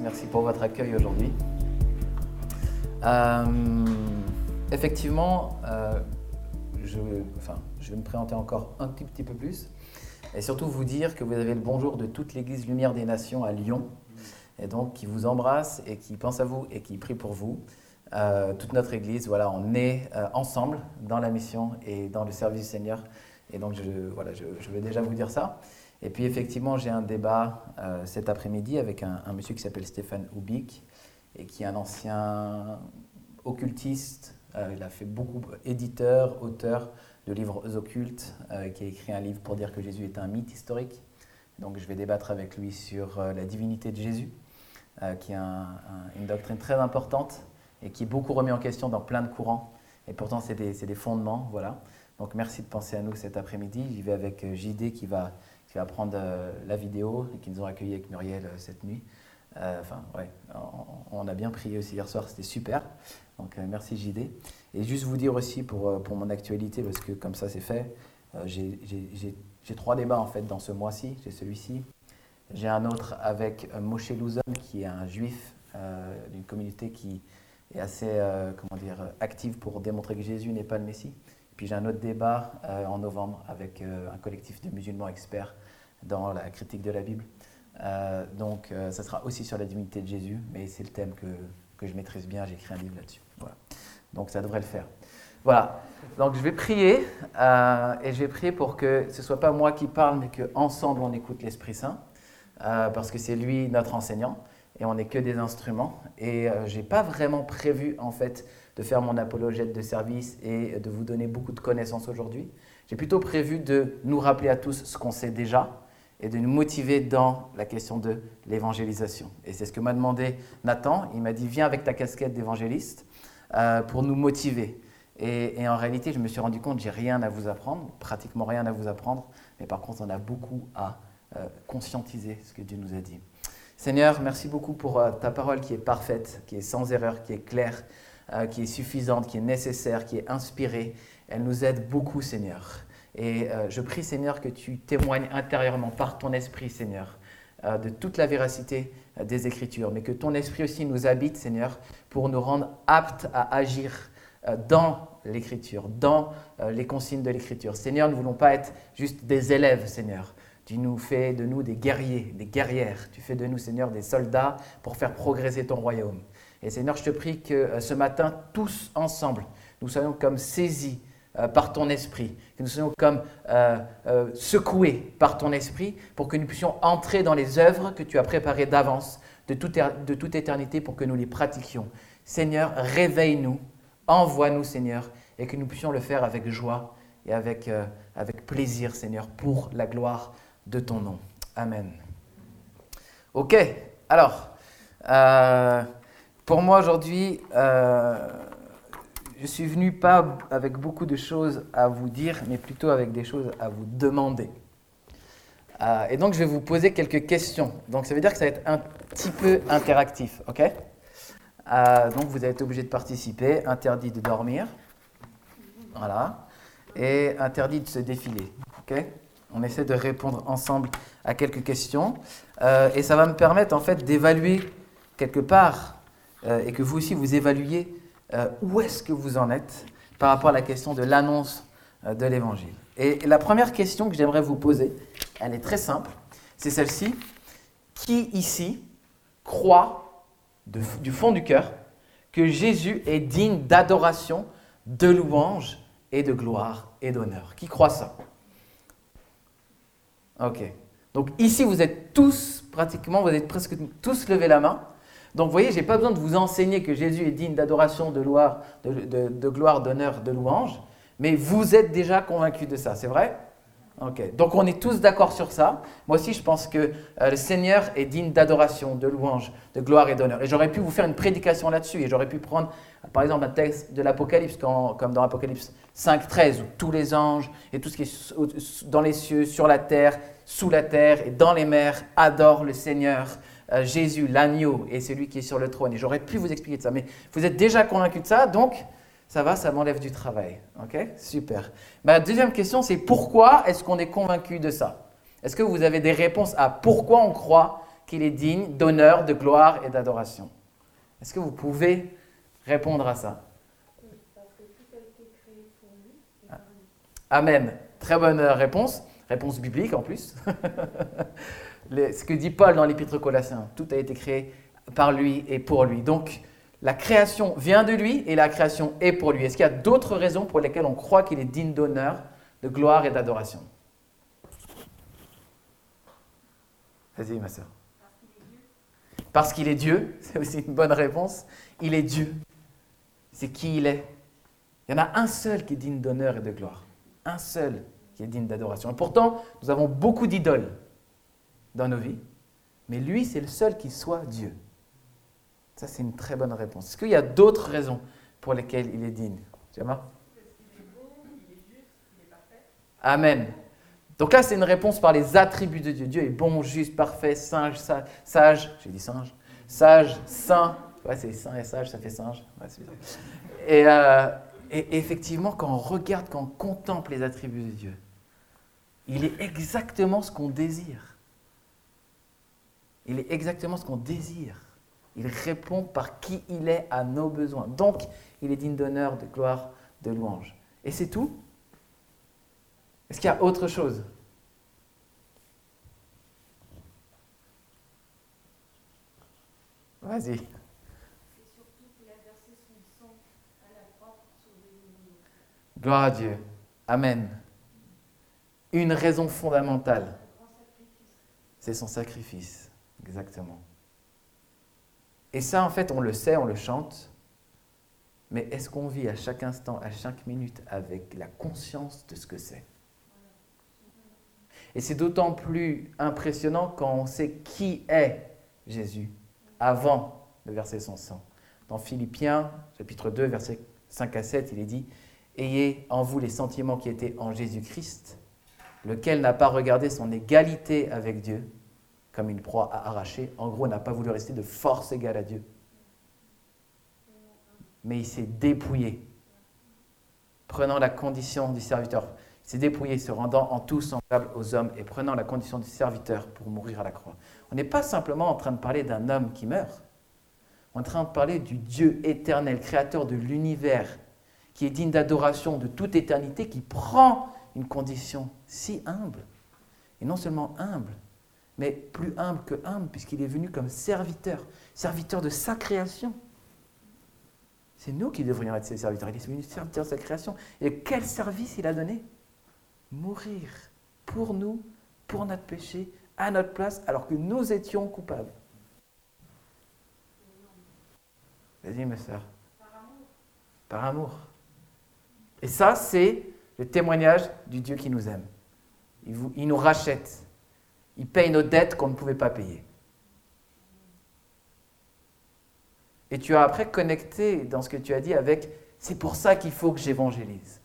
merci pour votre accueil aujourd'hui. Euh, effectivement, euh, je, enfin, je vais me présenter encore un petit, petit peu plus et surtout vous dire que vous avez le bonjour de toute l'Église Lumière des Nations à Lyon et donc qui vous embrasse et qui pense à vous et qui prie pour vous. Euh, toute notre Église, voilà, on est ensemble dans la mission et dans le service du Seigneur. Et donc, voilà, je, je vais déjà vous dire ça. Et puis effectivement, j'ai un débat euh, cet après-midi avec un, monsieur qui s'appelle Stéphane Ubik et qui est un ancien occultiste. Euh, il a fait beaucoup éditeur, auteur de livres occultes, euh, qui a écrit un livre pour dire que Jésus est un mythe historique. Donc je vais débattre avec lui sur la divinité de Jésus, qui est une doctrine très importante et qui est beaucoup remis en question dans plein de courants. Et pourtant, c'est des, des, fondements. Voilà. Donc merci de penser à nous cet après-midi. J'y vais avec JD qui va qui va prendre euh, la vidéo et qui nous ont accueillis avec Muriel euh, cette nuit. Euh, enfin, ouais, on, a bien prié aussi hier soir, c'était super. Donc merci JD. Et juste vous dire aussi pour, pour mon actualité, parce que comme ça c'est fait, j'ai trois débats en fait dans ce mois-ci. J'ai celui-ci. J'ai un autre avec Moshe Louzon, qui est un juif d'une communauté qui est assez comment dire, active pour démontrer que Jésus n'est pas le Messie. Puis j'ai un autre débat en novembre avec un collectif de musulmans experts dans la critique de la Bible. Euh, donc, euh, ça sera aussi sur la divinité de Jésus, mais c'est le thème que, que je maîtrise bien. J'ai écrit un livre là-dessus. Voilà. Donc, ça devrait le faire. Voilà. Donc, je vais prier euh, et je vais prier pour que ce ne soit pas moi qui parle, mais qu'ensemble on écoute l'Esprit Saint, parce que c'est lui notre enseignant et on n'est que des instruments. Et je n'ai pas vraiment prévu, en fait, de faire mon apologète de service et de vous donner beaucoup de connaissances aujourd'hui. J'ai plutôt prévu de nous rappeler à tous ce qu'on sait déjà et de nous motiver dans la question de l'évangélisation. Et c'est ce que m'a demandé Nathan. Il m'a dit, viens avec ta casquette d'évangéliste euh, pour nous motiver. Et, en réalité, je me suis rendu compte, j'ai rien à vous apprendre, pratiquement rien à vous apprendre, mais par contre, on a beaucoup à euh, conscientiser ce que Dieu nous a dit. Seigneur, merci beaucoup pour euh, ta parole qui est parfaite, qui est sans erreur, qui est claire, qui est suffisante, qui est nécessaire, qui est inspirée. Elle nous aide beaucoup, Seigneur. Et euh, je prie, Seigneur, que tu témoignes intérieurement par ton esprit, Seigneur, euh, de toute la véracité euh, des Écritures, mais que ton esprit aussi nous habite, Seigneur, pour nous rendre aptes à agir dans l'Écriture, dans les consignes de l'Écriture. Seigneur, nous ne voulons pas être juste des élèves, Seigneur. Tu nous fais de nous des guerriers, des guerrières. Tu fais de nous, Seigneur, des soldats pour faire progresser ton royaume. Et Seigneur, je te prie que ce matin, tous ensemble, nous soyons comme saisis euh, par ton esprit, que nous soyons comme euh, euh, secoués par ton esprit pour que nous puissions entrer dans les œuvres que tu as préparées d'avance, de toute, de toute éternité, pour que nous les pratiquions. Seigneur, réveille-nous, envoie-nous, Seigneur, et que nous puissions le faire avec joie et avec, avec plaisir, Seigneur, pour la gloire de ton nom. Amen. Ok, alors, pour moi aujourd'hui, je suis venu pas avec beaucoup de choses à vous dire, mais plutôt avec des choses à vous demander. Euh, et donc, je vais vous poser quelques questions. Donc, ça veut dire que ça va être un petit peu interactif, ok? Euh, Donc, vous allez être obligé de participer. Interdit de dormir. Voilà. Et interdit de se défiler, ok? On essaie de répondre ensemble à quelques questions. Euh, et ça va me permettre, en fait, d'évaluer quelque part, et que vous aussi, vous évaluiez euh, où est-ce que vous en êtes par rapport à la question de l'annonce euh, de l'Évangile? Et la première question que j'aimerais vous poser, elle est très simple, c'est celle-ci. Qui ici croit du fond du cœur que Jésus est digne d'adoration, de louange et de gloire et d'honneur? Qui croit ça? Ok. Donc ici, vous êtes tous, pratiquement, vous êtes presque tous levés la main. Donc vous voyez, je n'ai pas besoin de vous enseigner que Jésus est digne d'adoration, de, de, gloire, d'honneur, de louange, mais vous êtes déjà convaincus de ça, c'est vrai? Ok, donc on est tous d'accord sur ça. Moi aussi, je pense que euh, le Seigneur est digne d'adoration, de louange, de gloire et d'honneur. Et j'aurais pu vous faire une prédication là-dessus, et j'aurais pu prendre, par exemple, un texte de l'Apocalypse, comme dans l'Apocalypse 5, 13, où tous les anges et tout ce qui est dans les cieux, sur la terre, sous la terre et dans les mers adorent le Seigneur. Euh, Jésus, l'agneau, et celui qui est sur le trône. Et j'aurais pu vous expliquer de ça, mais vous êtes déjà convaincu de ça, donc ça va, ça m'enlève du travail. Ok? Super. Ma deuxième question, c'est pourquoi est-ce qu'on est convaincu de ça? Est-ce que vous avez des réponses à pourquoi on croit qu'il est digne d'honneur, de gloire et d'adoration? Est-ce que vous pouvez répondre à ça? Amen. Très bonne réponse. Réponse biblique en plus. ce que dit Paul dans l'Épître Colossiens, tout a été créé par lui et pour lui. Donc, la création vient de lui et la création est pour lui. Est-ce qu'il y a d'autres raisons pour lesquelles on croit qu'il est digne d'honneur, de gloire et d'adoration? Vas-y, ma soeur. Parce qu'il est Dieu, c'est aussi une bonne réponse. Il est Dieu. C'est qui il est. Il y en a un seul qui est digne d'honneur et de gloire. Un seul qui est digne d'adoration. Et pourtant, nous avons beaucoup d'idoles dans nos vies, mais lui, c'est le seul qui soit Dieu. Ça, c'est une très bonne réponse. Est-ce qu'il y a d'autres raisons pour lesquelles il est digne? Amen. Donc là, c'est une réponse par les attributs de Dieu. Dieu est bon, juste, parfait, singe, sage. J'ai dit singe. Sage, saint. Ouais, c'est saint et sage, ça fait singe. et, euh, et effectivement, quand on regarde, quand on contemple les attributs de Dieu, il est exactement ce qu'on désire. Il est exactement ce qu'on désire. Il répond par qui il est à nos besoins. Donc, il est digne d'honneur, de gloire, de louange. Et c'est tout? Est-ce qu'il y a autre chose? Vas-y. Gloire à Dieu. Amen. Une raison fondamentale. C'est son sacrifice. Exactement. Et ça, en fait, on le sait, on le chante, mais est-ce qu'on vit à chaque instant, à chaque minute, avec la conscience de ce que c'est? Et c'est d'autant plus impressionnant quand on sait qui est Jésus avant de verser son sang. Dans Philippiens, chapitre 2, versets 5 à 7, il est dit Ayez en vous les sentiments qui étaient en Jésus-Christ, lequel n'a pas regardé son égalité avec Dieu comme une proie à arracher. En gros, n'a pas voulu rester de force égale à Dieu. Mais il s'est dépouillé, prenant la condition du serviteur. Il s'est dépouillé, se rendant en tout semblable aux hommes et prenant la condition du serviteur pour mourir à la croix. On n'est pas simplement en train de parler d'un homme qui meurt. On est en train de parler du Dieu éternel, créateur de l'univers, qui est digne d'adoration de toute éternité, qui prend une condition si humble. Et non seulement humble, mais plus humble que humble, puisqu'il est venu comme serviteur, serviteur de sa création. C'est nous qui devrions être ses serviteurs. Il est venu serviteur de sa création. Et quel service il a donné? Mourir pour nous, pour notre péché, à notre place, alors que nous étions coupables. Vas-y, mes soeurs. Par amour. Par amour. Et ça, c'est le témoignage du Dieu qui nous aime. Il, il nous rachète. Il paye nos dettes qu'on ne pouvait pas payer. Et tu as après connecté dans ce que tu as dit avec c'est pour ça qu'il faut que j'évangélise.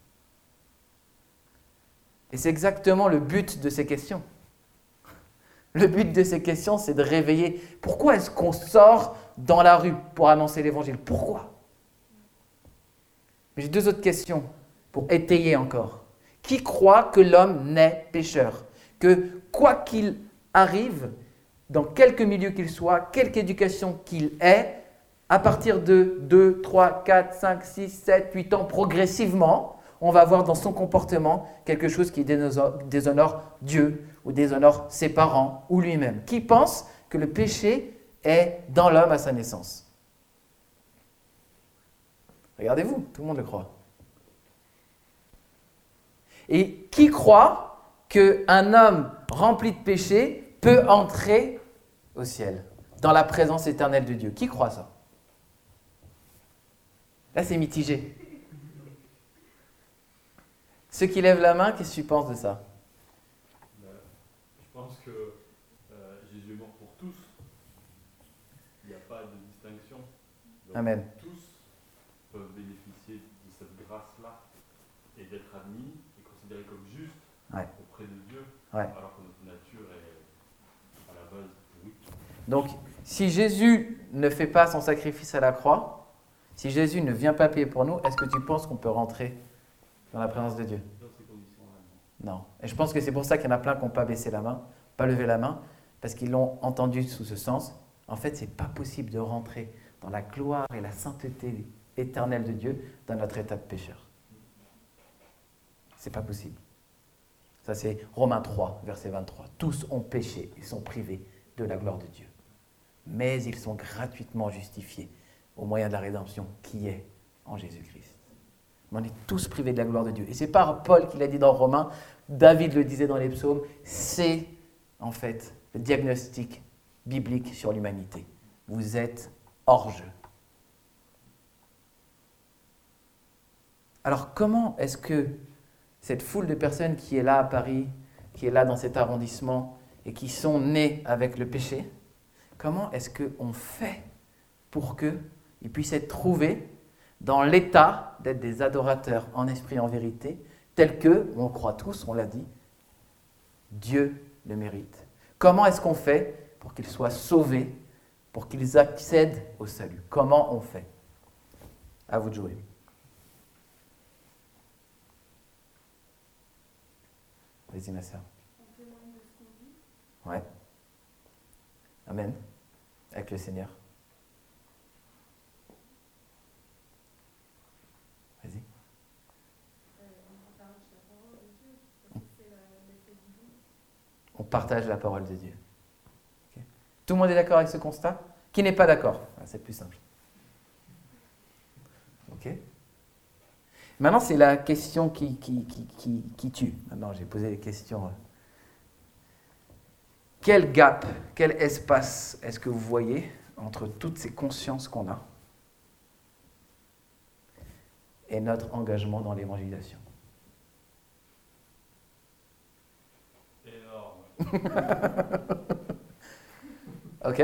Et c'est exactement le but de ces questions. Le but de ces questions, c'est de réveiller. Pourquoi est-ce qu'on sort dans la rue pour annoncer l'évangile? Pourquoi? J'ai deux autres questions pour étayer encore. Qui croit que l'homme naît pécheur? Que quoi qu'il arrive, dans quelque milieu qu'il soit, quelque éducation qu'il ait, à partir de 2, 3, 4, 5, 6, 7, 8 ans, progressivement, on va voir dans son comportement quelque chose qui déshonore Dieu ou déshonore ses parents ou lui-même. Qui pense que le péché est dans l'homme à sa naissance? Regardez-vous, tout le monde le croit. Et qui croit qu'un homme rempli de péché peut entrer au ciel, dans la présence éternelle de Dieu Qui croit ça? Là, c'est mitigé. Ceux qui lèvent la main, qu'est-ce que tu penses de ça? Je pense que euh, Jésus est mort pour tous. Il n'y a pas de distinction. Amen. Tous peuvent bénéficier de cette grâce-là et d'être admis et considérés comme justes auprès de Dieu, alors que notre nature est à la base oui. Donc, si Jésus ne fait pas son sacrifice à la croix, si Jésus ne vient pas payer pour nous, est-ce que tu penses qu'on peut rentrer dans la présence de Dieu? Non. Et je pense que c'est pour ça qu'il y en a plein qui n'ont pas baissé la main, pas levé la main, parce qu'ils l'ont entendu sous ce sens, en fait, ce n'est pas possible de rentrer dans la gloire et la sainteté éternelle de Dieu dans notre état de pécheur. C'est pas possible. Ça, c'est Romains 3, verset 23. Tous ont péché, ils sont privés de la gloire de Dieu. Mais ils sont gratuitement justifiés au moyen de la rédemption qui est en Jésus-Christ. On est tous privés de la gloire de Dieu. Et c'est pas Paul qui l'a dit dans Romains, David le disait dans les psaumes, c'est en fait le diagnostic biblique sur l'humanité. Vous êtes hors jeu. Alors comment est-ce que cette foule de personnes qui est là à Paris, qui est là dans cet arrondissement et qui sont nées avec le péché, comment est-ce qu'on fait pour qu'ils puissent être trouvés dans l'état d'être des adorateurs en esprit et en vérité, tels que, on croit tous, on l'a dit, Dieu le mérite Comment est-ce qu'on fait pour qu'ils soient sauvés, pour qu'ils accèdent au salut? Comment on fait? À vous de jouer. Vas-y, ma soeur. Ouais. Amen. Avec le Seigneur. Vas-y. On partage la parole de Dieu. Tout le monde est d'accord avec ce constat? Qui n'est pas d'accord? Ah, C'est plus simple. Ok Maintenant, c'est la question qui, tue. Maintenant, j'ai posé les questions. Quel gap, quel espace est-ce que vous voyez entre toutes ces consciences qu'on a et notre engagement dans l'évangélisation? Ok.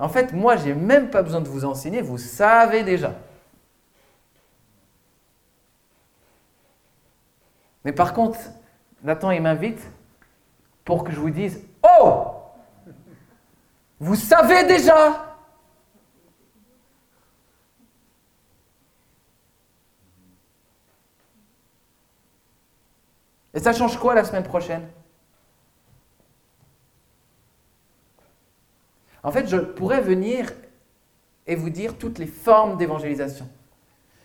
En fait, moi, j'ai même pas besoin de vous enseigner, vous savez déjà. Mais par contre, Nathan, il m'invite pour que je vous dise Oh Vous savez déjà. Et ça change quoi la semaine prochaine? En fait, je pourrais venir et vous dire toutes les formes d'évangélisation.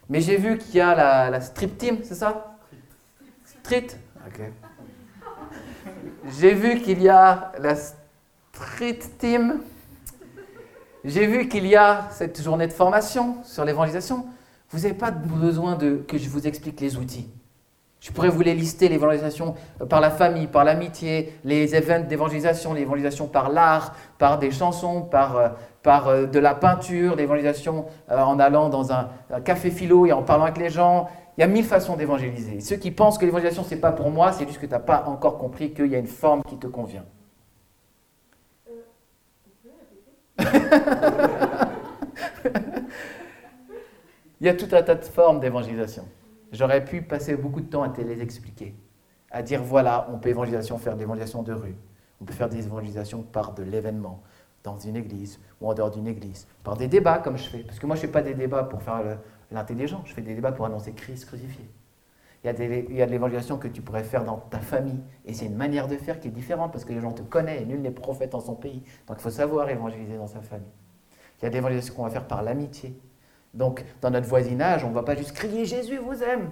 Mais j'ai vu qu'il y a la, strip team, c'est ça? Street J'ai vu qu'il y a la Street Team. J'ai vu qu'il y a cette journée de formation sur l'évangélisation. Vous n'avez pas besoin que je vous explique les outils. Je pourrais vous les lister, l'évangélisation par la famille, par l'amitié, les événements d'évangélisation, l'évangélisation par l'art, par des chansons, par, euh, euh, de la peinture, l'évangélisation euh, en allant dans un, un, café philo et en parlant avec les gens, il y a mille façons d'évangéliser. Ceux qui pensent que l'évangélisation, ce n'est pas pour moi, c'est juste que tu n'as pas encore compris qu'il y a une forme qui te convient. Il y a tout un tas de formes d'évangélisation. J'aurais pu passer beaucoup de temps à te les expliquer, à dire voilà, on peut évangélisation faire de l'évangélisation de rue, on peut faire des évangélisations par de l'événement, dans une église ou en dehors d'une église, par des débats comme je fais. Parce que moi, je ne fais pas des débats pour faire le, l'intelligent. Je fais des débats pour annoncer Christ crucifié. Il y, a il y a de l'évangélisation que tu pourrais faire dans ta famille. Et c'est une manière de faire qui est différente parce que les gens te connaissent et nul n'est prophète en son pays. Donc il faut savoir évangéliser dans sa famille. Il y a de l'évangélisation qu'on va faire par l'amitié. Donc dans notre voisinage, on ne va pas juste crier Jésus vous aime.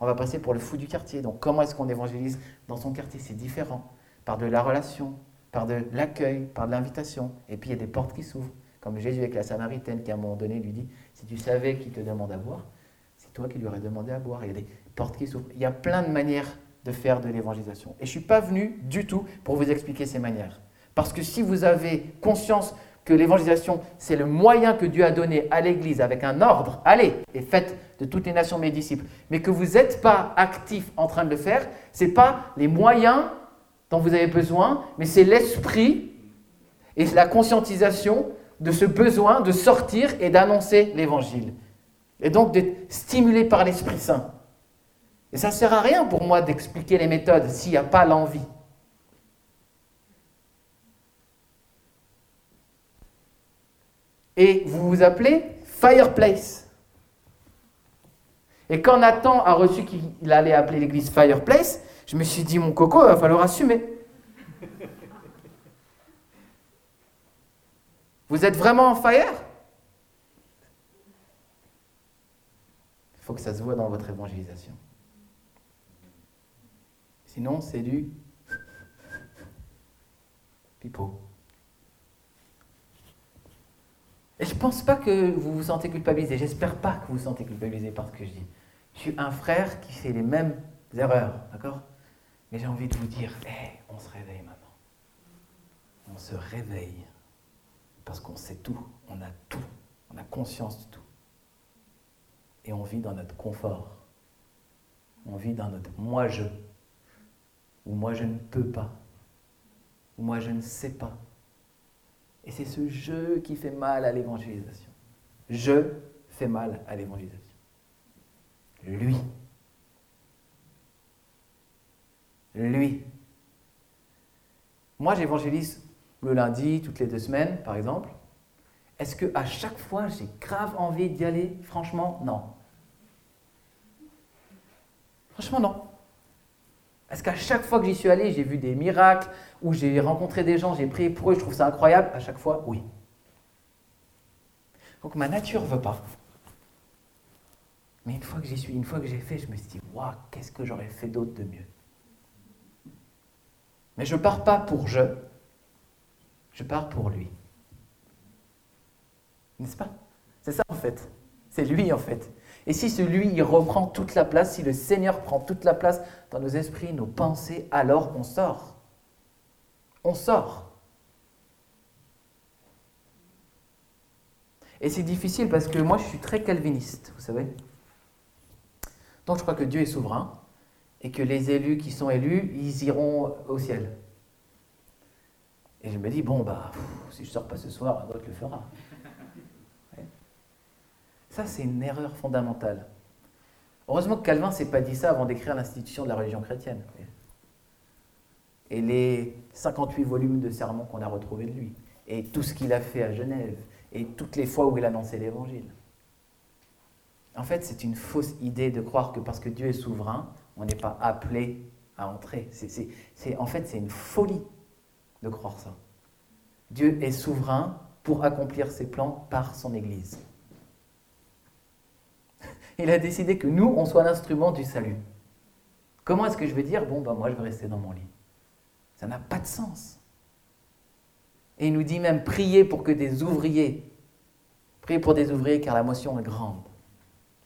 on va passer pour le fou du quartier. Donc comment est-ce qu'on évangélise dans son quartier? C'est différent. Par de la relation, par de l'accueil, par de l'invitation. Et puis il y a des portes qui s'ouvrent. Comme Jésus avec la Samaritaine qui à un moment donné lui dit si tu savais qui te demande à boire, c'est toi qui lui aurais demandé à boire. Il y a des portes qui s'ouvrent. Il y a plein de manières de faire de l'évangélisation. Et je ne suis pas venu du tout pour vous expliquer ces manières. Parce que si vous avez conscience que l'évangélisation, c'est le moyen que Dieu a donné à l'Église avec un ordre, allez, et faites de toutes les nations mes disciples, mais que vous n'êtes pas actif en train de le faire, ce n'est pas les moyens dont vous avez besoin, mais c'est l'esprit et la conscientisation de ce besoin de sortir et d'annoncer l'évangile. Et donc d'être stimulé par l'Esprit Saint. Et ça ne sert à rien pour moi d'expliquer les méthodes s'il n'y a pas l'envie. Et vous vous appelez Fireplace. Et quand Nathan a reçu qu'il allait appeler l'église Fireplace, je me suis dit, mon coco, il va falloir assumer. Vous êtes vraiment en fire? Il faut que ça se voit dans votre évangélisation. Sinon, c'est du pipeau. Et je ne pense pas que vous vous sentez culpabilisé. J'espère pas que vous vous sentez culpabilisé par ce que je dis. Je suis un frère qui fait les mêmes erreurs, d'accord? Mais j'ai envie de vous dire, hé, on se réveille maintenant. On se réveille. Parce qu'on sait tout, on a tout, on a conscience de tout. Et on vit dans notre confort. On vit dans notre moi-je. Ou moi je ne peux pas. Ou moi je ne sais pas. Et c'est ce je qui fait mal à l'évangélisation. Je fais mal à l'évangélisation. Lui. Lui. Moi, j'évangélise le lundi, toutes les deux semaines, par exemple. Est-ce que à chaque fois, j'ai grave envie d'y aller? Franchement, non. Franchement, non. Est-ce qu'à chaque fois que j'y suis allé, j'ai vu des miracles, ou j'ai rencontré des gens, j'ai prié pour eux, je trouve ça incroyable À chaque fois, oui. Donc ma nature ne veut pas. Mais une fois que j'y suis, une fois que j'ai fait, je me suis dit, waouh, qu'est-ce que j'aurais fait d'autre de mieux? Mais je ne pars pas pour je, je pars pour lui. N'est-ce pas? C'est ça en fait. C'est lui en fait. Et si celui, il reprend toute la place, si le Seigneur prend toute la place dans nos esprits, nos pensées, alors on sort. On sort. Et c'est difficile parce que moi, je suis très calviniste, vous savez. Donc je crois que Dieu est souverain et que les élus qui sont élus, ils iront au ciel. Et je me dis, bon, bah, si je sors pas ce soir, un autre le fera. Ça, c'est une erreur fondamentale. Heureusement que Calvin ne s'est pas dit ça avant d'écrire l'institution de la religion chrétienne. Et les 58 volumes de sermons qu'on a retrouvés de lui, et tout ce qu'il a fait à Genève, et toutes les fois où il annonçait l'évangile. En fait, c'est une fausse idée de croire que parce que Dieu est souverain, on n'est pas appelé à entrer. En fait, c'est une folie de croire ça. Dieu est souverain pour accomplir ses plans par son Église. Il a décidé que nous, on soit l'instrument du salut. Comment est-ce que je vais dire, bon, ben moi, je vais rester dans mon lit? Ça n'a pas de sens. Et il nous dit même, priez pour que des ouvriers, priez pour des ouvriers car la motion est grande.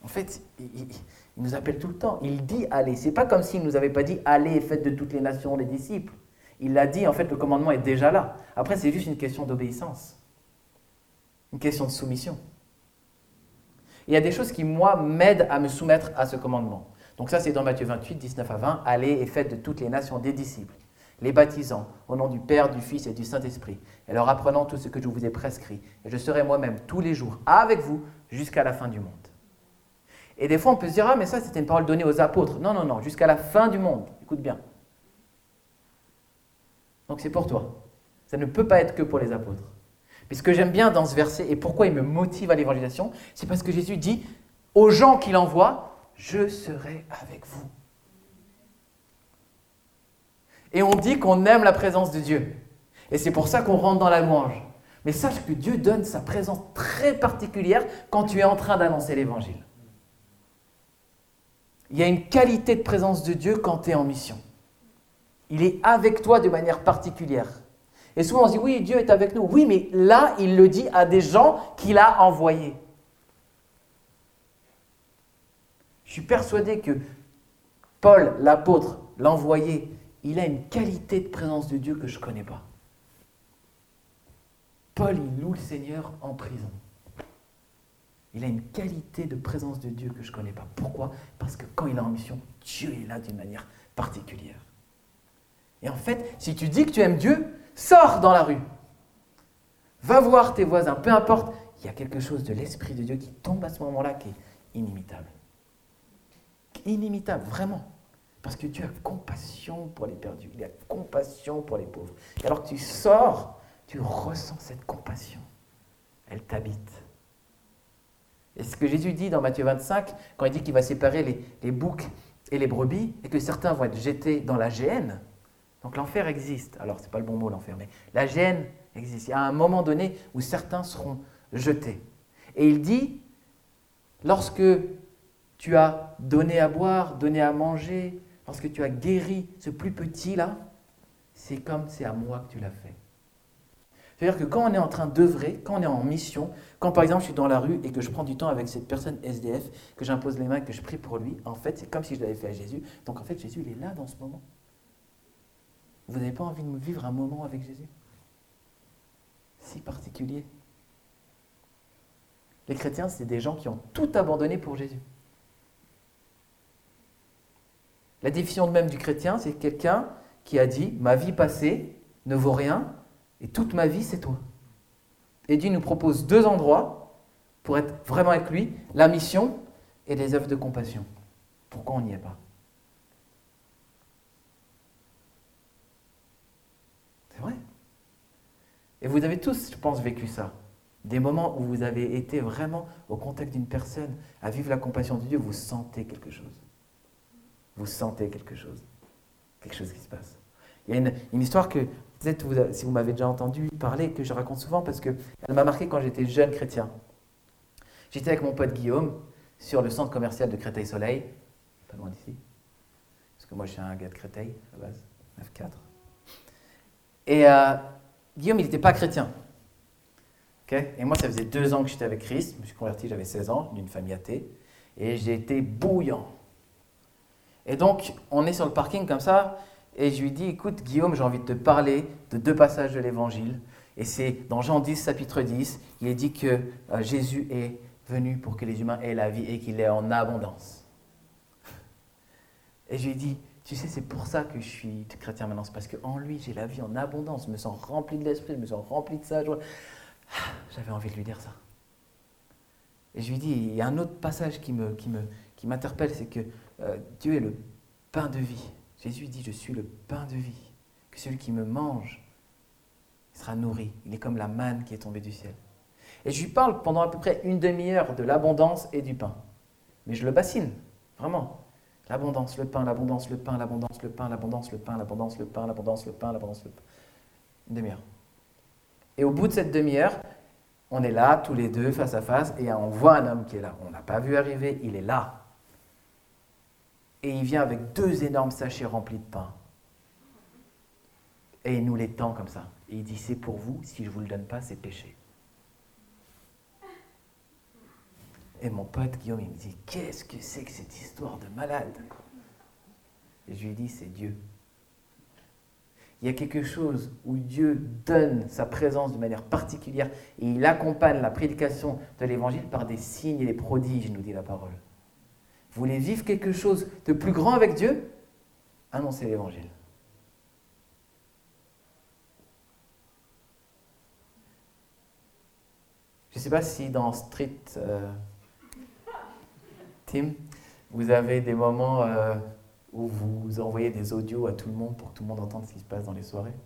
En fait, il, nous appelle tout le temps. Il dit allez. C'est pas comme s'il ne nous avait pas dit allez faites de toutes les nations les disciples. Il l'a dit, en fait, le commandement est déjà là. Après, c'est juste une question d'obéissance, une question de soumission. Il y a des choses qui, moi, m'aident à me soumettre à ce commandement. Donc ça, c'est dans Matthieu 28, 19 à 20. Allez et faites de toutes les nations des disciples, les baptisant au nom du Père, du Fils et du Saint-Esprit, et leur apprenant tout ce que je vous ai prescrit. Et je serai moi-même tous les jours avec vous jusqu'à la fin du monde. Et des fois, on peut se dire, ah, mais ça, c'était une parole donnée aux apôtres. Non, non, non, jusqu'à la fin du monde. Écoute bien. Donc c'est pour toi. Ça ne peut pas être que pour les apôtres. Mais ce que j'aime bien dans ce verset et pourquoi il me motive à l'évangélisation, c'est parce que Jésus dit aux gens qu'il envoie, je serai avec vous. Et on dit qu'on aime la présence de Dieu. Et c'est pour ça qu'on rentre dans la louange. Mais sache que Dieu donne sa présence très particulière quand tu es en train d'annoncer l'évangile. Il y a une qualité de présence de Dieu quand tu es en mission. Il est avec toi de manière particulière. Et souvent on dit, oui, Dieu est avec nous. Oui, mais là, il le dit à des gens qu'il a envoyés. Je suis persuadé que Paul, l'apôtre, l'envoyé, il a une qualité de présence de Dieu que je ne connais pas. Paul, il loue le Seigneur en prison. Il a une qualité de présence de Dieu que je ne connais pas. Pourquoi? Parce que quand il est en mission, Dieu est là d'une manière particulière. Et en fait, si tu dis que tu aimes Dieu, sors dans la rue. Va voir tes voisins, peu importe. Il y a quelque chose de l'Esprit de Dieu qui tombe à ce moment-là qui est inimitable. Inimitable, vraiment. Parce que Dieu a compassion pour les perdus, il a compassion pour les pauvres. Et alors que tu sors, tu ressens cette compassion. Elle t'habite. Et ce que Jésus dit dans Matthieu 25, quand il dit qu'il va séparer les, boucs et les brebis, et que certains vont être jetés dans la géhenne, Donc l'enfer existe. Alors, ce n'est pas le bon mot, l'enfer, mais la gêne existe. Il y a un moment donné où certains seront jetés. Et il dit, lorsque tu as donné à boire, donné à manger, lorsque tu as guéri ce plus petit-là, c'est comme c'est à moi que tu l'as fait. C'est-à-dire que quand on est en train d'œuvrer, quand on est en mission, quand par exemple je suis dans la rue et que je prends du temps avec cette personne SDF, que j'impose les mains que je prie pour lui, en fait c'est comme si je l'avais fait à Jésus. Donc en fait Jésus il est là dans ce moment. Vous n'avez pas envie de vivre un moment avec Jésus? Si particulier. Les chrétiens, c'est des gens qui ont tout abandonné pour Jésus. La définition même du chrétien, c'est quelqu'un qui a dit Ma vie passée ne vaut rien et toute ma vie, c'est toi. Et Dieu nous propose deux endroits pour être vraiment avec lui la mission et les œuvres de compassion. Pourquoi on n'y est pas? Et vous avez tous, je pense, vécu ça. Des moments où vous avez été vraiment au contact d'une personne, à vivre la compassion de Dieu, vous sentez quelque chose. Vous sentez quelque chose. Quelque chose qui se passe. Il y a une, histoire que, peut-être si vous m'avez déjà entendu parler, que je raconte souvent parce qu'elle m'a marqué quand j'étais jeune chrétien. J'étais avec mon pote Guillaume sur le centre commercial de Créteil-Soleil, pas loin d'ici. Parce que moi, je suis un gars de Créteil, à la base, 9-4. Et euh, Guillaume, il n'était pas chrétien. et moi, ça faisait deux ans que j'étais avec Christ. Je me suis converti, j'avais 16 ans, d'une famille athée. Et j'ai été bouillant. Et donc, on est sur le parking comme ça. Et je lui dis Écoute, Guillaume, j'ai envie de te parler de deux passages de l'évangile. Et c'est dans Jean 10, chapitre 10, il est dit que euh, Jésus est venu pour que les humains aient la vie et qu'il est en abondance. Et je lui dis tu sais, c'est pour ça que je suis chrétien maintenant. C'est parce qu'en lui, j'ai la vie en abondance. Je me sens rempli de l'esprit, je me sens rempli de ça. J'avais envie de lui dire ça. Et je lui dis, il y a un autre passage qui me, me, qui m'interpelle, c'est que euh, Dieu est le pain de vie. Jésus dit, je suis le pain de vie. Que celui qui me mange, il sera nourri. Il est comme la manne qui est tombée du ciel. Et je lui parle pendant à peu près une demi-heure de l'abondance et du pain. Mais je le bassine, vraiment. L'abondance, le pain, l'abondance, le pain, l'abondance, le pain, l'abondance, le pain, l'abondance, le pain, l'abondance, le pain, l'abondance, le pain. Une demi-heure. Et au bout de cette demi-heure, on est là, tous les deux, face à face, et on voit un homme qui est là. On n'a pas vu arriver, il est là. Et il vient avec deux énormes sachets remplis de pain. Et il nous les tend comme ça. Et il dit, c'est pour vous, si je ne vous le donne pas, c'est péché. Et mon pote Guillaume, il me dit Qu'est-ce que c'est que cette histoire de malade? Et je lui dis C'est Dieu. Il y a quelque chose où Dieu donne sa présence de manière particulière et il accompagne la prédication de l'évangile par des signes et des prodiges, nous dit la parole. Vous voulez vivre quelque chose de plus grand avec Dieu? Annoncez l'évangile. Je ne sais pas si dans Street. Euh, Tim, vous avez des moments euh, où vous envoyez des audios à tout le monde pour que tout le monde entende ce qui se passe dans les soirées.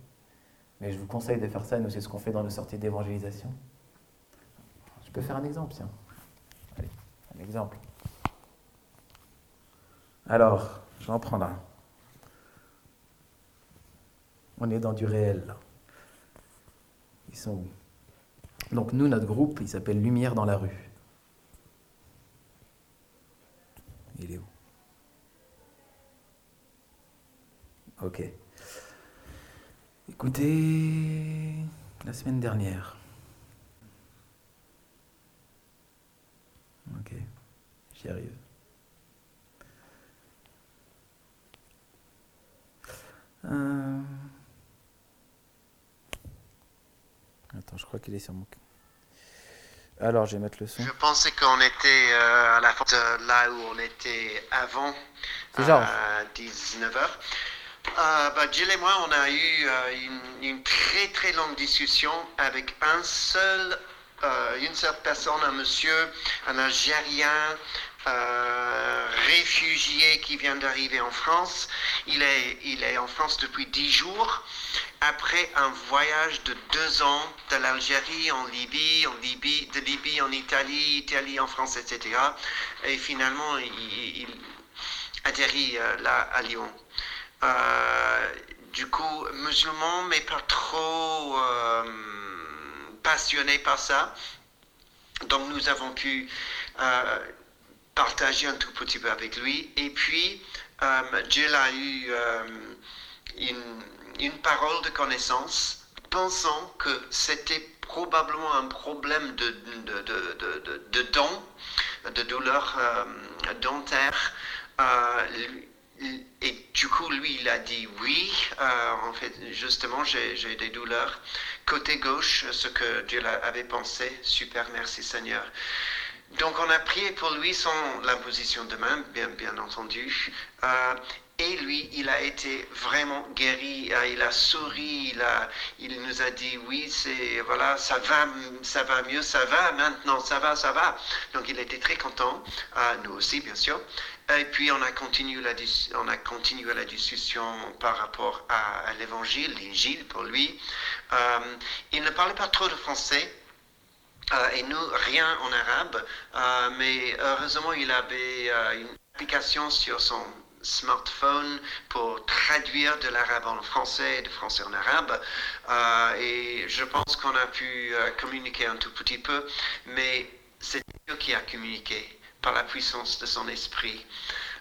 Mais je vous conseille de faire ça, nous c'est ce qu'on fait dans nos sorties d'évangélisation. Je peux faire un exemple, tiens. Allez, un exemple. Alors, j'en prends là. On est dans du réel. Ils sont où? Donc nous, notre groupe, il s'appelle Lumière dans la rue. Il Ok. Écoutez, la semaine dernière. Ok, j'y arrive. Euh, attends, je crois qu'il est sur mon... Alors, je vais mettre le son. Je pensais qu'on était euh, à la fin de là où on était avant, à 19h. Euh, bah, Jill et moi, on a eu euh, une, très très longue discussion avec un seul, une seule personne, un monsieur, un Algérien, réfugié qui vient d'arriver en France. Il est, il est en France depuis dix jours après un voyage de deux ans de l'Algérie en Libye, en Libye, de Libye en Italie, Italie en France, etc. Et finalement, il, atterrit euh, là à Lyon. Euh, du coup musulman, mais pas trop passionné par ça. Donc nous avons pu partager un tout petit peu avec lui. Et puis, Jill a eu une, une parole de connaissance, pensant que c'était probablement un problème de, de, de, de, dents, de douleur euh, dentaire. Euh, et du coup, lui, il a dit oui. Euh, en fait, justement, j'ai des douleurs. Côté gauche, ce que Dieu avait pensé. Super, merci Seigneur. Donc, on a prié pour lui sans l'imposition de main, bien, bien entendu. Et lui, il a été vraiment guéri, euh, il a souri, il, a, il nous a dit oui, c'est voilà, ça va, ça va mieux, ça va maintenant, ça va, ça va. Donc il était très content, euh, nous aussi bien sûr. Et puis on a continué la, on a continué la discussion par rapport à, l'évangile, l'injil pour lui. Euh, il ne parlait pas trop de français. Et nous, rien en arabe, mais heureusement, il avait une application sur son smartphone pour traduire de l'arabe en français et de français en arabe. Euh, et je pense qu'on a pu euh, communiquer un tout petit peu, mais c'est Dieu qui a communiqué par la puissance de son esprit.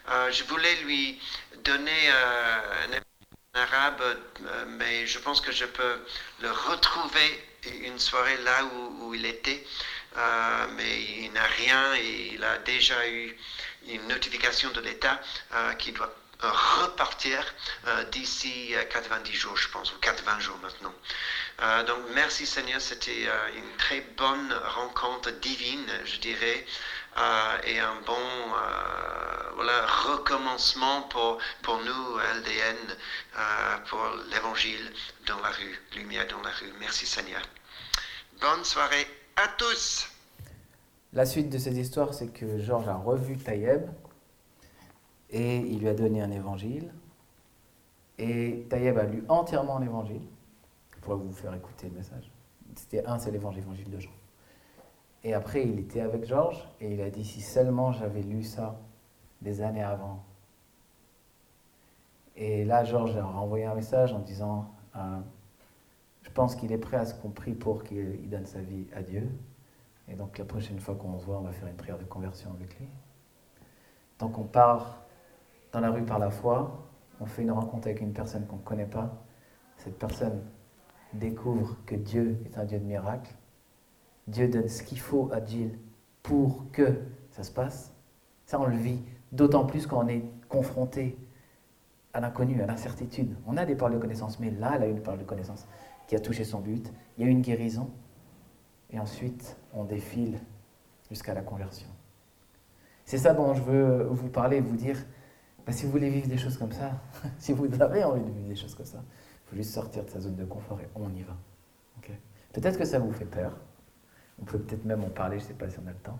Euh, je voulais lui donner un arabe, mais je pense que je peux le retrouver une soirée là où, il était. mais il n'a rien et il a déjà eu une notification de l'État euh, qui doit euh, repartir euh, d'ici 90 jours, je pense, ou 80 jours maintenant. donc merci Seigneur, c'était une très bonne rencontre divine, je dirais, et un bon voilà, recommencement pour, pour nous, LDN, pour l'évangile dans la rue, lumière dans la rue. Merci Seigneur. Bonne soirée à tous. La suite de cette histoire, c'est que Georges a revu Taïeb et il lui a donné un évangile. Et Taïeb a lu entièrement l'évangile. Je pourrais vous faire écouter le message. C'était un seul évangile, l'évangile de Jean. Et après, il était avec Georges et il a dit si seulement j'avais lu ça des années avant. Et là, Georges a renvoyé un message en disant euh, Je pense qu'il est prêt à ce qu'on prie pour qu'il donne sa vie à Dieu. Et donc la prochaine fois qu'on se voit, on va faire une prière de conversion avec lui. Tant qu'on part dans la rue par la foi, on fait une rencontre avec une personne qu'on ne connaît pas. Cette personne découvre que Dieu est un Dieu de miracles. Dieu donne ce qu'il faut à Jill pour que ça se passe. Ça, on le vit d'autant plus quand on est confronté à l'inconnu, à l'incertitude. On a des paroles de connaissance, mais là, elle a une parole de connaissance qui a touché son but. Il y a une guérison. Et ensuite, on défile jusqu'à la conversion. C'est ça dont je veux vous parler, vous dire, bah, si vous voulez vivre des choses comme ça, si vous avez envie de vivre des choses comme ça, il faut juste sortir de sa zone de confort et on y va. peut-être que ça vous fait peur. On peut peut-être même en parler, je ne sais pas si on a le temps.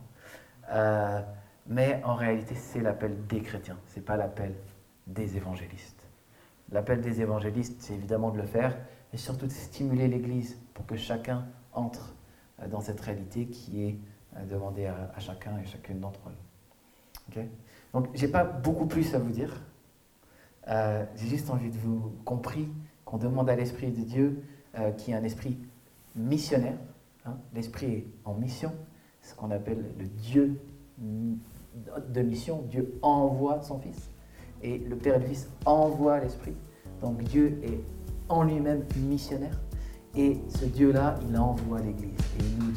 Euh, mais en réalité, c'est l'appel des chrétiens, ce n'est pas l'appel des évangélistes. L'appel des évangélistes, c'est évidemment de le faire, et surtout de stimuler l'Église pour que chacun entre euh, dans cette réalité qui est euh, demandée à, chacun et chacune d'entre nous. Donc, je n'ai pas beaucoup plus à vous dire. J'ai juste envie de vous compris qu'on demande à l'Esprit de Dieu, qui est un esprit missionnaire. Hein. L'Esprit est en mission, ce qu'on appelle le Dieu de mission. Dieu envoie son Fils. Et le Père et le Fils envoient l'Esprit. Donc Dieu est en lui-même missionnaire. Et ce Dieu-là, il envoie l'Église. Et nous,